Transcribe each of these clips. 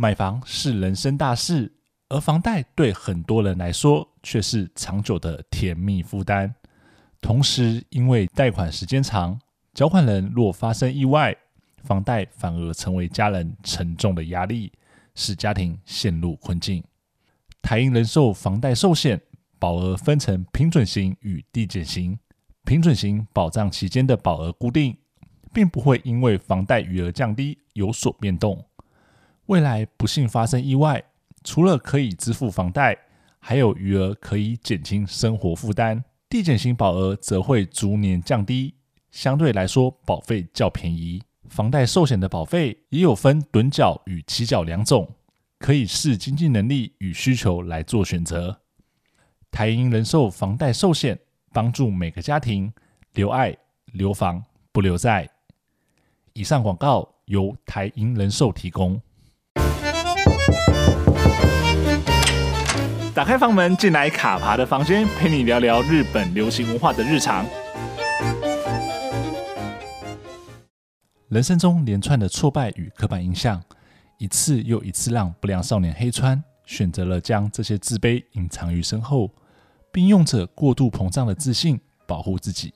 买房是人生大事，而房贷对很多人来说却是长久的甜蜜负担。同时，因为贷款时间长，缴款人若发生意外，房贷反而成为家人沉重的压力，使家庭陷入困境。台银人寿房贷寿险保额分成平准型与递减型，平准型保障期间的保额固定，并不会因为房贷余额降低有所变动。未来不幸发生意外，除了可以支付房贷，还有余额可以减轻生活负担。递减型保额则会逐年降低，相对来说保费较便宜。房贷寿险的保费也有分趸缴与期缴两种，可以视经济能力与需求来做选择。台银人寿房贷寿险帮助每个家庭留爱、留房、不留债。以上广告由台银人寿提供。打开房门，进来卡爬的房间，陪你聊聊日本流行文化的日常。人生中连串的挫败与刻板印象，一次又一次让不良少年黑川选择了将这些自卑隐藏于身后，并用着过度膨胀的自信保护自己。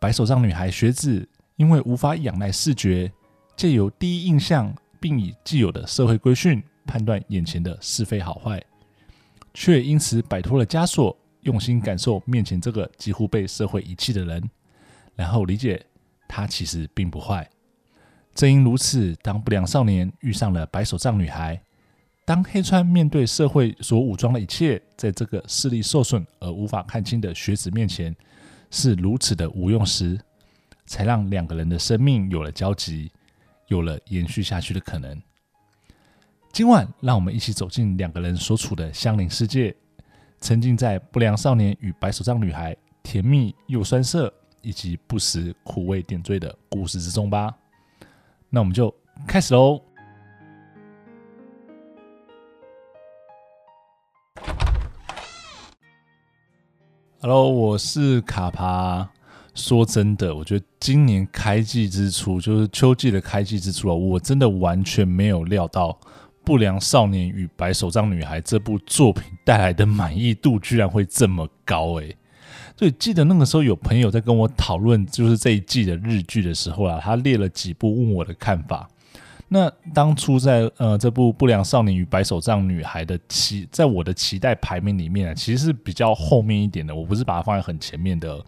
白手杖女孩雪子因为无法仰赖视觉，借由第一印象，并以既有的社会规训判断眼前的是非好坏。却因此摆脱了枷锁，用心感受面前这个几乎被社会遗弃的人，然后理解他其实并不坏。正因如此，当不良少年遇上了白手杖女孩，当黑川面对社会所武装的一切，在这个视力受损而无法看清的学子面前是如此的无用时，才让两个人的生命有了交集，有了延续下去的可能。今晚，让我们一起走进两个人所处的相邻世界，沉浸在不良少年与白手杖女孩甜蜜又酸涩，以及不时苦味点缀的故事之中吧。那我们就开始喽。Hello，我是卡帕。说真的，我觉得今年开季之初，就是秋季的开季之初啊，我真的完全没有料到。不良少年与白手杖女孩这部作品带来的满意度居然会这么高诶、欸，所以记得那个时候有朋友在跟我讨论就是这一季的日剧的时候啊，他列了几部问我的看法。那当初在呃这部不良少年与白手杖女孩的期，在我的期待排名里面啊，其实是比较后面一点的，我不是把它放在很前面的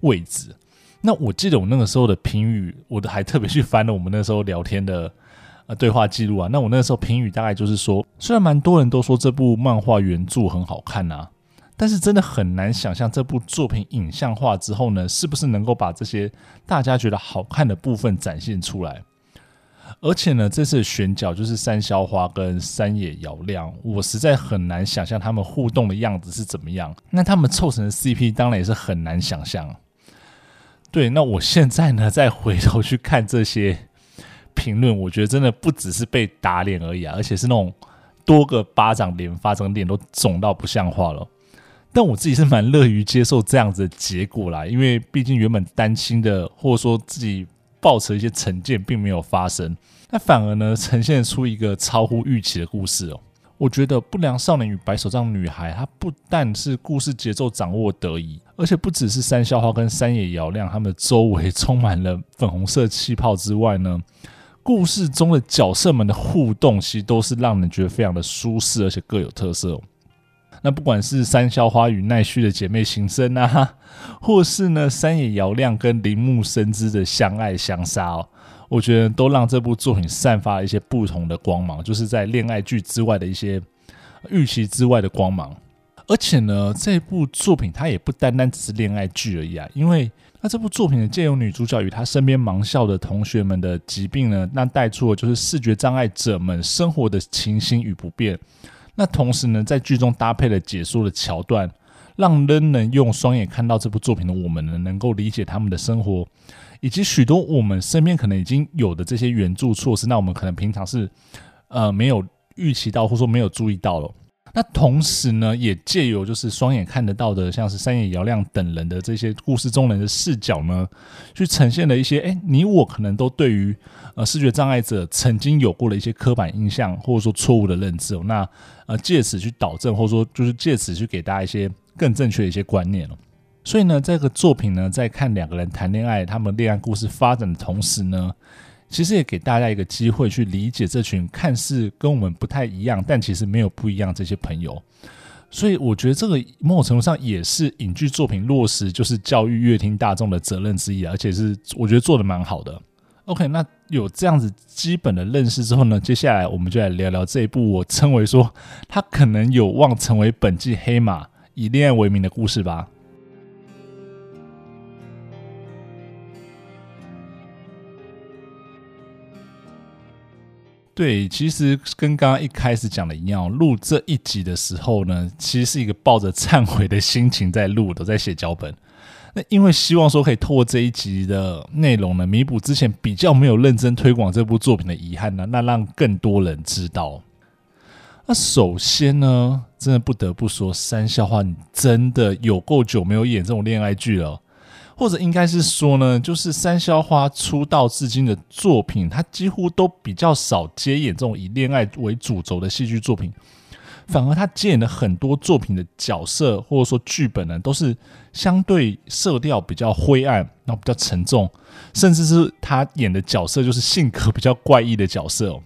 位置。那我记得我那个时候的评语，我都还特别去翻了我们那时候聊天的。呃，对话记录啊，那我那个时候评语大概就是说，虽然蛮多人都说这部漫画原著很好看呐，但是真的很难想象这部作品影像化之后呢，是不是能够把这些大家觉得好看的部分展现出来？而且呢，这次的选角就是三咲花跟山野遥亮，我实在很难想象他们互动的样子是怎么样。那他们凑成的 CP 当然也是很难想象。对，那我现在呢，再回头去看这些。评论我觉得真的不只是被打脸而已啊，而且是那种多个巴掌连发，整个脸都肿到不像话了。但我自己是蛮乐于接受这样子的结果啦，因为毕竟原本担心的或者说自己抱持一些成见并没有发生，那反而呢呈现出一个超乎预期的故事哦。我觉得《不良少年与白手杖女孩》它不但是故事节奏掌握得宜，而且不只是三咲花跟山野遥亮他们的周围充满了粉红色气泡之外呢。故事中的角色们的互动，其实都是让人觉得非常的舒适，而且各有特色哦。那不管是三咲花与奈绪的姐妹情深啊，或是呢山野遥亮跟铃木深之的相爱相杀哦，我觉得都让这部作品散发了一些不同的光芒，就是在恋爱剧之外的一些预期之外的光芒。而且呢，这部作品它也不单单只是恋爱剧而已啊，因为。那这部作品呢，借由女主角与她身边盲校的同学们的疾病呢，那带出了就是视觉障碍者们生活的情形与不便。那同时呢，在剧中搭配了解说的桥段，让人能用双眼看到这部作品的我们呢，能够理解他们的生活，以及许多我们身边可能已经有的这些援助措施。那我们可能平常是呃没有预期到，或者说没有注意到了。那同时呢，也借由就是双眼看得到的，像是山野遥亮等人的这些故事中人的视角呢，去呈现了一些，哎，你我可能都对于呃视觉障碍者曾经有过的一些刻板印象，或者说错误的认知哦。那呃借此去导正，或者说就是借此去给大家一些更正确的一些观念哦。所以呢，这个作品呢，在看两个人谈恋爱，他们恋爱故事发展的同时呢。其实也给大家一个机会去理解这群看似跟我们不太一样，但其实没有不一样这些朋友。所以我觉得这个某种程度上也是影剧作品落实就是教育乐听大众的责任之一，而且是我觉得做的蛮好的。OK，那有这样子基本的认识之后呢，接下来我们就来聊聊这一部我称为说它可能有望成为本季黑马，以恋爱为名的故事吧。对，其实跟刚刚一开始讲的一样，录这一集的时候呢，其实是一个抱着忏悔的心情在录的，在写脚本。那因为希望说可以透过这一集的内容呢，弥补之前比较没有认真推广这部作品的遗憾呢，那让更多人知道。那首先呢，真的不得不说，三笑话你真的有够久没有演这种恋爱剧了。或者应该是说呢，就是山魈花出道至今的作品，他几乎都比较少接演这种以恋爱为主轴的戏剧作品，反而他接演的很多作品的角色或者说剧本呢，都是相对色调比较灰暗，然后比较沉重，甚至是他演的角色就是性格比较怪异的角色哦。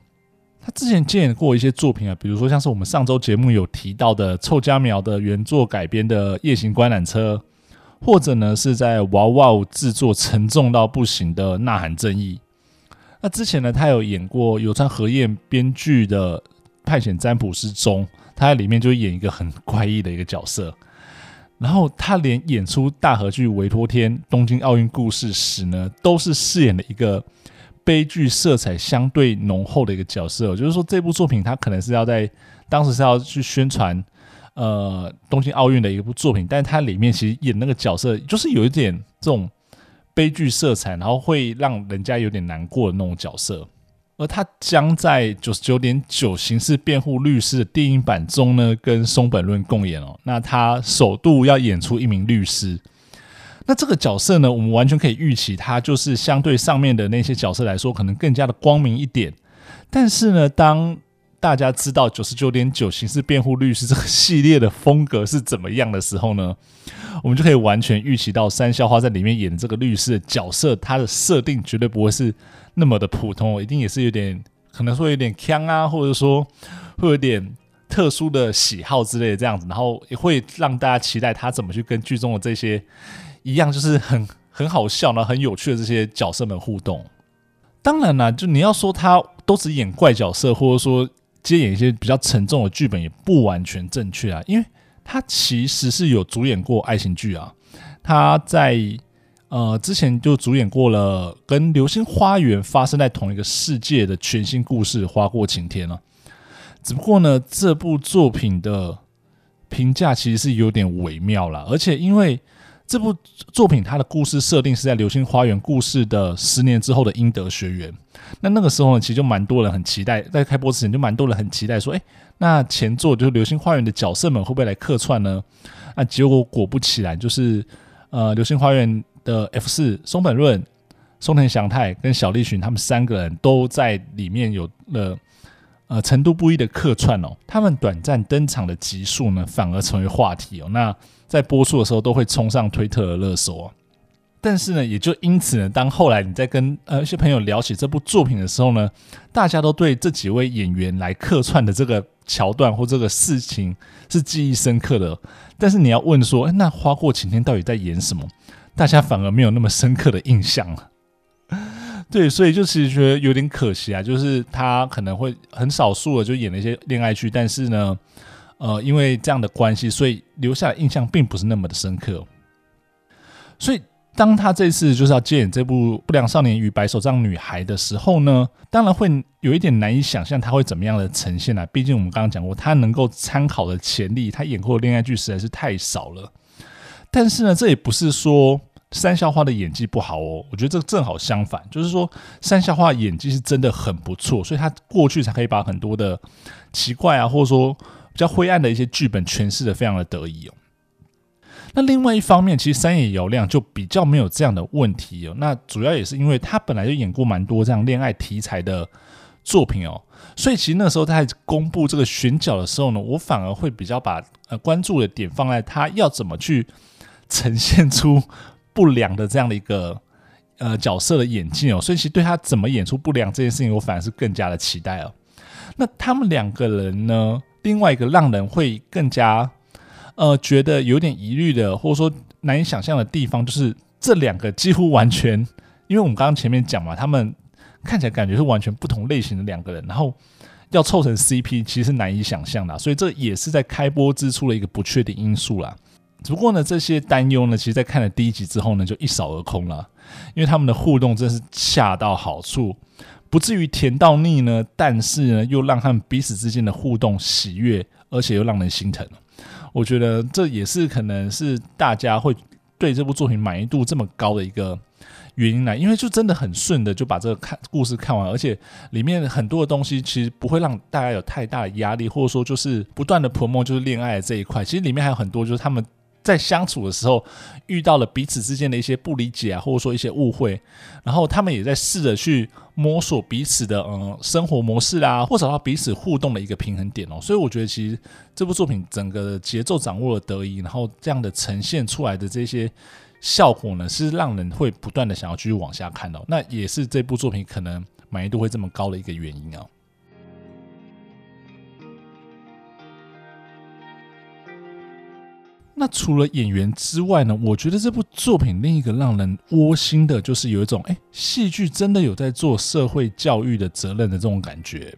他之前接演过一些作品啊，比如说像是我们上周节目有提到的臭家苗的原作改编的《夜行观览车》。或者呢，是在哇哇制作沉重到不行的《呐喊正义》。那之前呢，他有演过有川和彦编剧的《派遣占卜师》中，他在里面就演一个很怪异的一个角色。然后他连演出大河剧《维托天东京奥运故事》时呢，都是饰演了一个悲剧色彩相对浓厚的一个角色。就是说，这部作品他可能是要在当时是要去宣传。呃，东京奥运的一部作品，但是它里面其实演那个角色，就是有一点这种悲剧色彩，然后会让人家有点难过的那种角色。而他将在九十九点九刑事辩护律师的电影版中呢，跟松本润共演哦。那他首度要演出一名律师，那这个角色呢，我们完全可以预期，他就是相对上面的那些角色来说，可能更加的光明一点。但是呢，当大家知道九十九点九刑事辩护律师这个系列的风格是怎么样的时候呢，我们就可以完全预期到山魈花在里面演的这个律师的角色，他的设定绝对不会是那么的普通，一定也是有点可能说有点腔啊，或者说会有点特殊的喜好之类的这样子，然后也会让大家期待他怎么去跟剧中的这些一样，就是很很好笑呢，很有趣的这些角色们互动。当然啦，就你要说他都只演怪角色，或者说。接演一些比较沉重的剧本也不完全正确啊，因为他其实是有主演过爱情剧啊，他在呃之前就主演过了跟《流星花园》发生在同一个世界的全新故事《花过晴天》了，只不过呢，这部作品的评价其实是有点微妙了，而且因为。这部作品它的故事设定是在《流星花园》故事的十年之后的英德学园。那那个时候呢，其实就蛮多人很期待，在开播之前就蛮多人很期待说，哎，那前作就是《流星花园》的角色们会不会来客串呢？那结果果不其然，就是呃，《流星花园》的 F 四松本润、松田翔太跟小栗旬他们三个人都在里面有了呃程度不一的客串哦。他们短暂登场的集数呢，反而成为话题哦。那在播出的时候都会冲上推特的热搜啊，但是呢，也就因此呢，当后来你在跟呃一些朋友聊起这部作品的时候呢，大家都对这几位演员来客串的这个桥段或这个事情是记忆深刻的。但是你要问说，欸，那花过晴天到底在演什么？大家反而没有那么深刻的印象了。对，所以就其实觉得有点可惜啊，就是他可能会很少数的就演了一些恋爱剧，但是呢。呃，因为这样的关系，所以留下的印象并不是那么的深刻。所以，当他这次就是要接演这部《不良少年与白手杖女孩》的时候呢，当然会有一点难以想象他会怎么样的呈现啊。毕竟我们刚刚讲过，他能够参考的潜力，他演过的恋爱剧实在是太少了。但是呢，这也不是说山魈花的演技不好哦。我觉得这正好相反，就是说山魈花演技是真的很不错，所以他过去才可以把很多的奇怪啊，或者说。比较灰暗的一些剧本诠释的非常的得意哦。那另外一方面，其实山野遥亮就比较没有这样的问题哦。那主要也是因为他本来就演过蛮多这样恋爱题材的作品哦，所以其实那时候在公布这个选角的时候呢，我反而会比较把呃关注的点放在他要怎么去呈现出不良的这样的一个呃角色的演技哦。所以其实对他怎么演出不良这件事情，我反而是更加的期待哦。那他们两个人呢，另外一个让人会更加。呃，觉得有点疑虑的，或者说难以想象的地方，就是这两个几乎完全，因为我们刚刚前面讲嘛，他们看起来感觉是完全不同类型的两个人，然后要凑成 CP，其实是难以想象的，所以这也是在开播之初的一个不确定因素啦。只不过呢，这些担忧呢，其实在看了第一集之后呢，就一扫而空了，因为他们的互动真是恰到好处，不至于甜到腻呢，但是呢，又让他们彼此之间的互动喜悦，而且又让人心疼。我觉得这也是可能是大家会对这部作品满意度这么高的一个原因来，因为就真的很顺的就把这个看故事看完，而且里面很多的东西其实不会让大家有太大的压力，或者说就是不断的 promo 就是恋爱这一块，其实里面还有很多就是他们。在相处的时候，遇到了彼此之间的一些不理解啊，或者说一些误会，然后他们也在试着去摸索彼此的嗯生活模式啊，或找到彼此互动的一个平衡点哦。所以我觉得其实这部作品整个节奏掌握了得宜，然后这样的呈现出来的这些效果呢，是让人会不断的想要继续往下看哦。那也是这部作品可能满意度会这么高的一个原因啊。那除了演员之外呢？我觉得这部作品另一个让人窝心的，就是有一种哎，戏剧真的有在做社会教育的责任的这种感觉。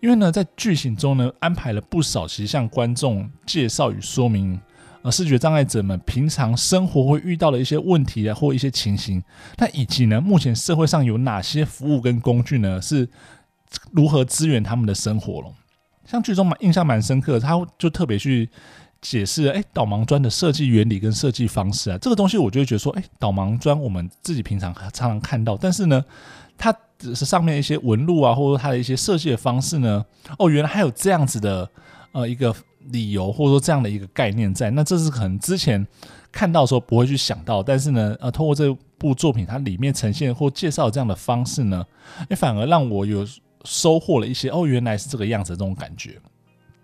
因为呢，在剧情中呢，安排了不少其实向观众介绍与说明，呃，视觉障碍者们平常生活会遇到的一些问题啊，或一些情形。那以及呢，目前社会上有哪些服务跟工具呢？是如何支援他们的生活了？像剧中蛮印象蛮深刻，他就特别去。解释哎，导盲砖的设计原理跟设计方式啊，这个东西我就会觉得说，哎，导盲砖我们自己平常常常看到，但是呢，它只是上面一些纹路啊，或者说它的一些设计的方式呢，哦，原来还有这样子的呃一个理由，或者说这样的一个概念在，那这是可能之前看到的时候不会去想到，但是呢，呃，通过这部作品它里面呈现或介绍这样的方式呢，哎，反而让我有收获了一些，哦，原来是这个样子这种感觉。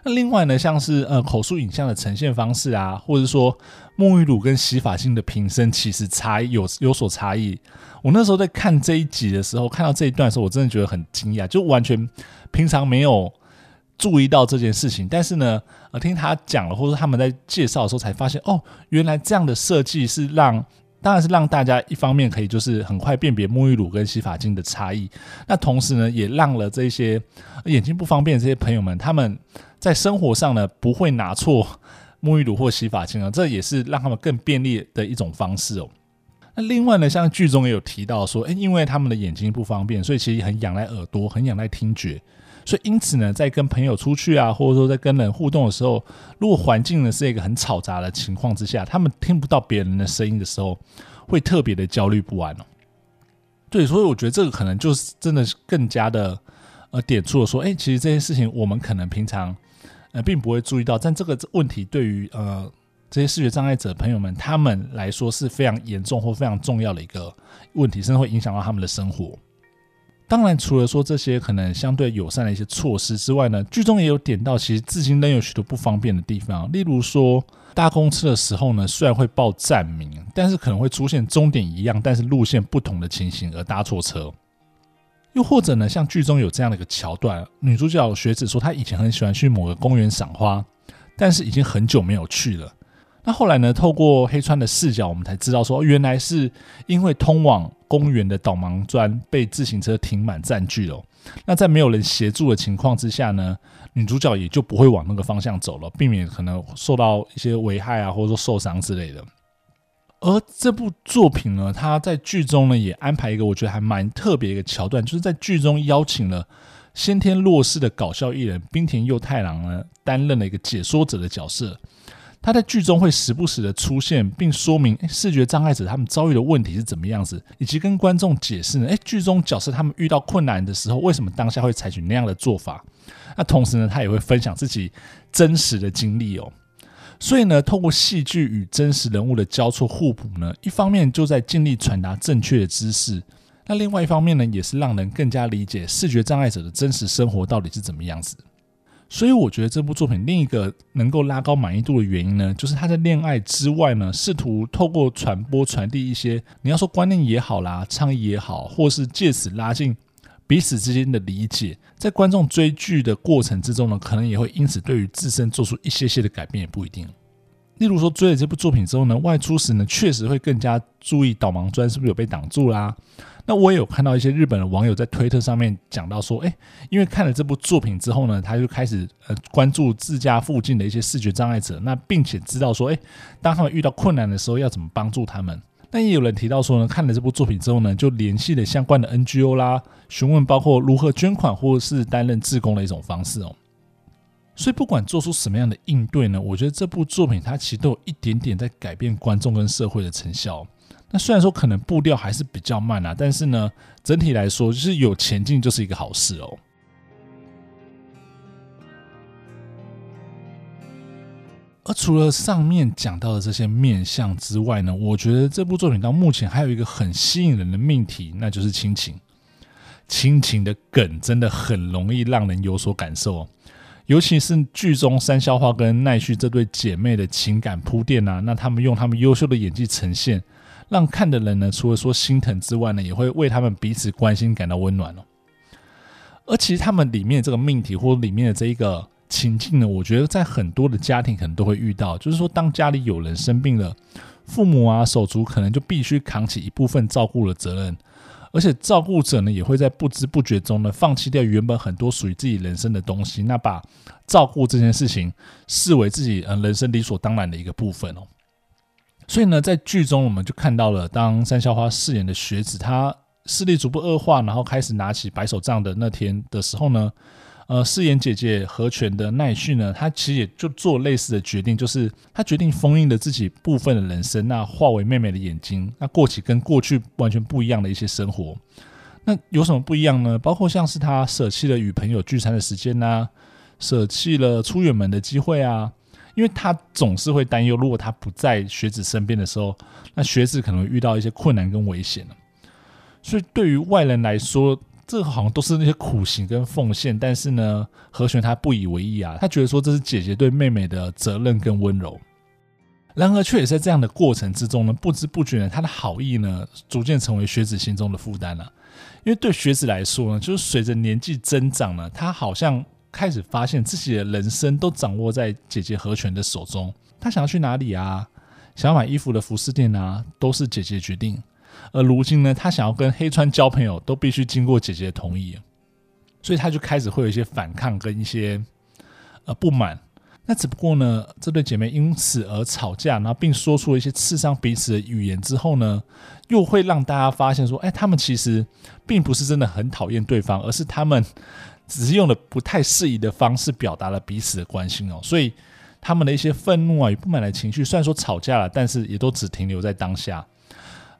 那另外呢，像是呃口述影像的呈现方式啊，或者说沐浴乳跟洗发精的瓶身，其实差异有有所差异。我那时候在看这一集的时候，看到这一段的时候，我真的觉得很惊讶，就完全平常没有注意到这件事情。但是呢，呃，听他讲了，或者他们在介绍的时候，才发现哦，原来这样的设计是让。当然是让大家一方面可以就是很快辨别沐浴乳跟洗发精的差异，那同时呢，也让了这些眼睛不方便的这些朋友们，他们在生活上呢不会拿错沐浴乳或洗发精啊，这也是让他们更便利的一种方式哦。那另外呢，像剧中也有提到说，诶，因为他们的眼睛不方便，所以其实很仰赖耳朵，很仰赖听觉。所以，因此呢，在跟朋友出去啊，或者说在跟人互动的时候，如果环境呢是一个很嘈杂的情况之下，他们听不到别人的声音的时候，会特别的焦虑不安哦。对，所以我觉得这个可能就是真的更加的呃点出了说，哎，其实这件事情我们可能平常呃并不会注意到，但这个问题对于呃这些视觉障碍者朋友们他们来说是非常严重或非常重要的一个问题，甚至会影响到他们的生活。当然，除了说这些可能相对友善的一些措施之外呢，剧中也有点到，其实至今仍有许多不方便的地方。例如说，搭公车的时候呢，虽然会报站名，但是可能会出现终点一样，但是路线不同的情形而搭错车。又或者呢，像剧中有这样的一个桥段，女主角雪子说她以前很喜欢去某个公园赏花，但是已经很久没有去了。那后来呢，透过黑川的视角，我们才知道说，原来是因为通往公园的导盲砖被自行车停满占据了，那在没有人协助的情况之下呢，女主角也就不会往那个方向走了，避免可能受到一些危害啊，或者说受伤之类的。而这部作品呢，他在剧中呢也安排一个我觉得还蛮特别一个桥段，就是在剧中邀请了先天弱视的搞笑艺人滨田佑太郎呢担任了一个解说者的角色。他在剧中会时不时的出现，并说明视觉障碍者他们遭遇的问题是怎么样子，以及跟观众解释呢？诶，剧中角色他们遇到困难的时候，为什么当下会采取那样的做法？那同时呢，他也会分享自己真实的经历哦。所以呢，透过戏剧与真实人物的交错互补呢，一方面就在尽力传达正确的知识，那另外一方面呢，也是让人更加理解视觉障碍者的真实生活到底是怎么样子。所以我觉得这部作品另一个能够拉高满意度的原因呢，就是他在恋爱之外呢，试图透过传播传递一些你要说观念也好啦，倡议也好，或是借此拉近彼此之间的理解，在观众追剧的过程之中呢，可能也会因此对于自身做出一些些的改变，也不一定。例如说追了这部作品之后呢，外出时呢，确实会更加注意导盲砖是不是有被挡住啦。那我也有看到一些日本的网友在推特上面讲到说，诶，因为看了这部作品之后呢，他就开始呃关注自家附近的一些视觉障碍者，那并且知道说，诶，当他们遇到困难的时候要怎么帮助他们。但也有人提到说呢，看了这部作品之后呢，就联系了相关的 NGO 啦，询问包括如何捐款或是担任志工的一种方式哦。所以不管做出什么样的应对呢，我觉得这部作品它其实都有一点点在改变观众跟社会的成效。那虽然说可能步调还是比较慢啊，但是呢，整体来说就是有前进就是一个好事哦。而除了上面讲到的这些面相之外呢，我觉得这部作品到目前还有一个很吸引人的命题，那就是亲情。亲情的梗真的很容易让人有所感受哦，尤其是剧中山咲花跟奈绪这对姐妹的情感铺垫啊，那他们用他们优秀的演技呈现。让看的人呢，除了说心疼之外呢，也会为他们彼此关心感到温暖哦。而其实他们里面这个命题或里面的这一个情境呢，我觉得在很多的家庭可能都会遇到，就是说当家里有人生病了，父母啊手足可能就必须扛起一部分照顾的责任，而且照顾者呢也会在不知不觉中呢放弃掉原本很多属于自己人生的东西，那把照顾这件事情视为自己嗯人生理所当然的一个部分哦。所以呢，在剧中我们就看到了，当三校花饰演的学子，他视力逐步恶化，然后开始拿起白手杖的那天的时候呢，呃，饰演姐姐和泉的奈绪呢，他其实也就做类似的决定，就是他决定封印了自己部分的人生，那化为妹妹的眼睛，那过起跟过去完全不一样的一些生活。那有什么不一样呢？包括像是他舍弃了与朋友聚餐的时间呐，舍弃了出远门的机会啊。因为他总是会担忧，如果他不在学子身边的时候，那学子可能会遇到一些困难跟危险。所以对于外人来说，这好像都是那些苦行跟奉献。但是呢，和泉他不以为意啊，他觉得说这是姐姐对妹妹的责任跟温柔。然而，却也在这样的过程之中呢，不知不觉呢，他的好意呢，逐渐成为学子心中的负担了。因为对学子来说呢，就是随着年纪增长呢，他好像。开始发现自己的人生都掌握在姐姐和泉的手中。他想要去哪里啊？想要买衣服的服饰店啊，都是姐姐决定。而如今呢，他想要跟黑川交朋友，都必须经过姐姐的同意。所以他就开始会有一些反抗跟一些呃不满。那只不过呢，这对姐妹因此而吵架，然后并说出了一些刺伤彼此的语言之后呢，又会让大家发现说，哎，他们其实并不是真的很讨厌对方，而是他们。只是用了不太适宜的方式表达了彼此的关心哦，所以他们的一些愤怒啊与不满的情绪，虽然说吵架了，但是也都只停留在当下。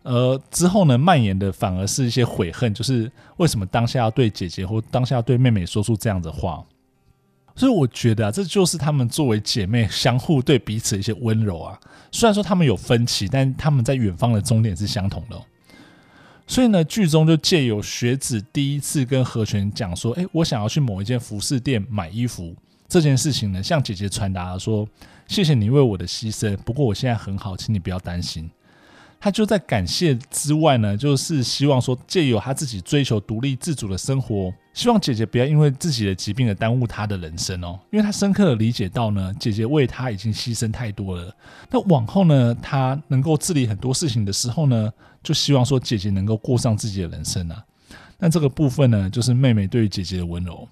呃，之后呢，蔓延的反而是一些悔恨，就是为什么当下要对姐姐或当下要对妹妹说出这样的话。所以我觉得啊，这就是他们作为姐妹相互对彼此一些温柔啊。虽然说他们有分歧，但他们在远方的终点是相同的。所以呢，剧中就借由学子第一次跟和泉讲说：“诶，我想要去某一间服饰店买衣服这件事情呢，向姐姐传达说，谢谢你为我的牺牲，不过我现在很好，请你不要担心。”他就在感谢之外呢，就是希望说借由他自己追求独立自主的生活。希望姐姐不要因为自己的疾病而耽误她的人生哦，因为他深刻的理解到呢，姐姐为他已经牺牲太多了。那往后呢，他能够自理很多事情的时候呢，就希望说姐姐能够过上自己的人生啊。那这个部分呢，就是妹妹对于姐姐的温柔。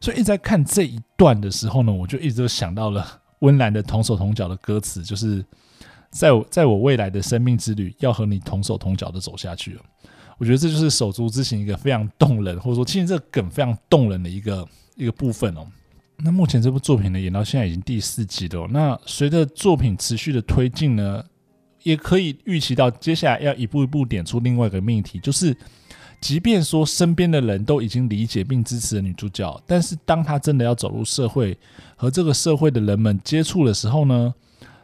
所以一直在看这一段的时候呢，我就一直都想到了温岚的同手同脚的歌词，就是在我在我未来的生命之旅，要和你同手同脚的走下去了。我觉得这就是手足之情一个非常动人，或者说其实这个梗非常动人的一个一个部分哦。那目前这部作品呢，演到现在已经第四集了。那随着作品持续的推进呢，也可以预期到接下来要一步一步点出另外一个命题，就是即便说身边的人都已经理解并支持了女主角，但是当她真的要走入社会和这个社会的人们接触的时候呢，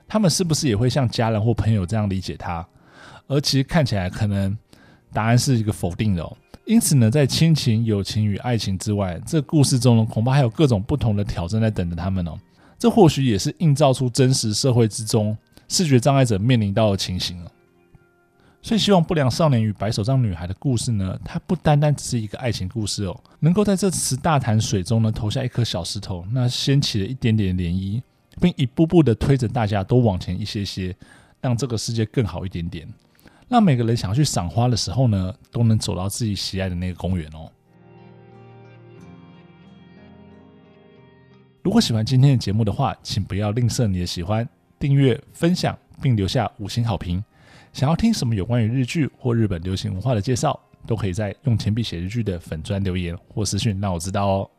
他们是不是也会像家人或朋友这样理解他？而其实看起来可能答案是一个否定的哦。因此呢，在亲情、友情与爱情之外，这故事中呢，恐怕还有各种不同的挑战在等着他们哦。这或许也是映照出真实社会之中视觉障碍者面临到的情形哦。所以，希望不良少年与白手杖女孩的故事呢，它不单单只是一个爱情故事哦，能够在这池大潭水中呢投下一颗小石头，那掀起了一点点涟漪，并一步步的推着大家都往前一些些，让这个世界更好一点点。让每个人想要去赏花的时候呢，都能走到自己喜爱的那个公园哦。如果喜欢今天的节目的话，请不要吝啬你的喜欢、订阅、分享，并留下五星好评。想要听什么有关于日剧或日本流行文化的介绍，都可以在用铅笔写日剧的粉专留言或私讯让我知道哦。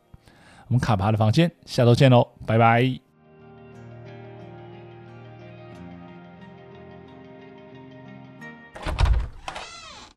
我们卡帕的房间，下周见喽，拜拜。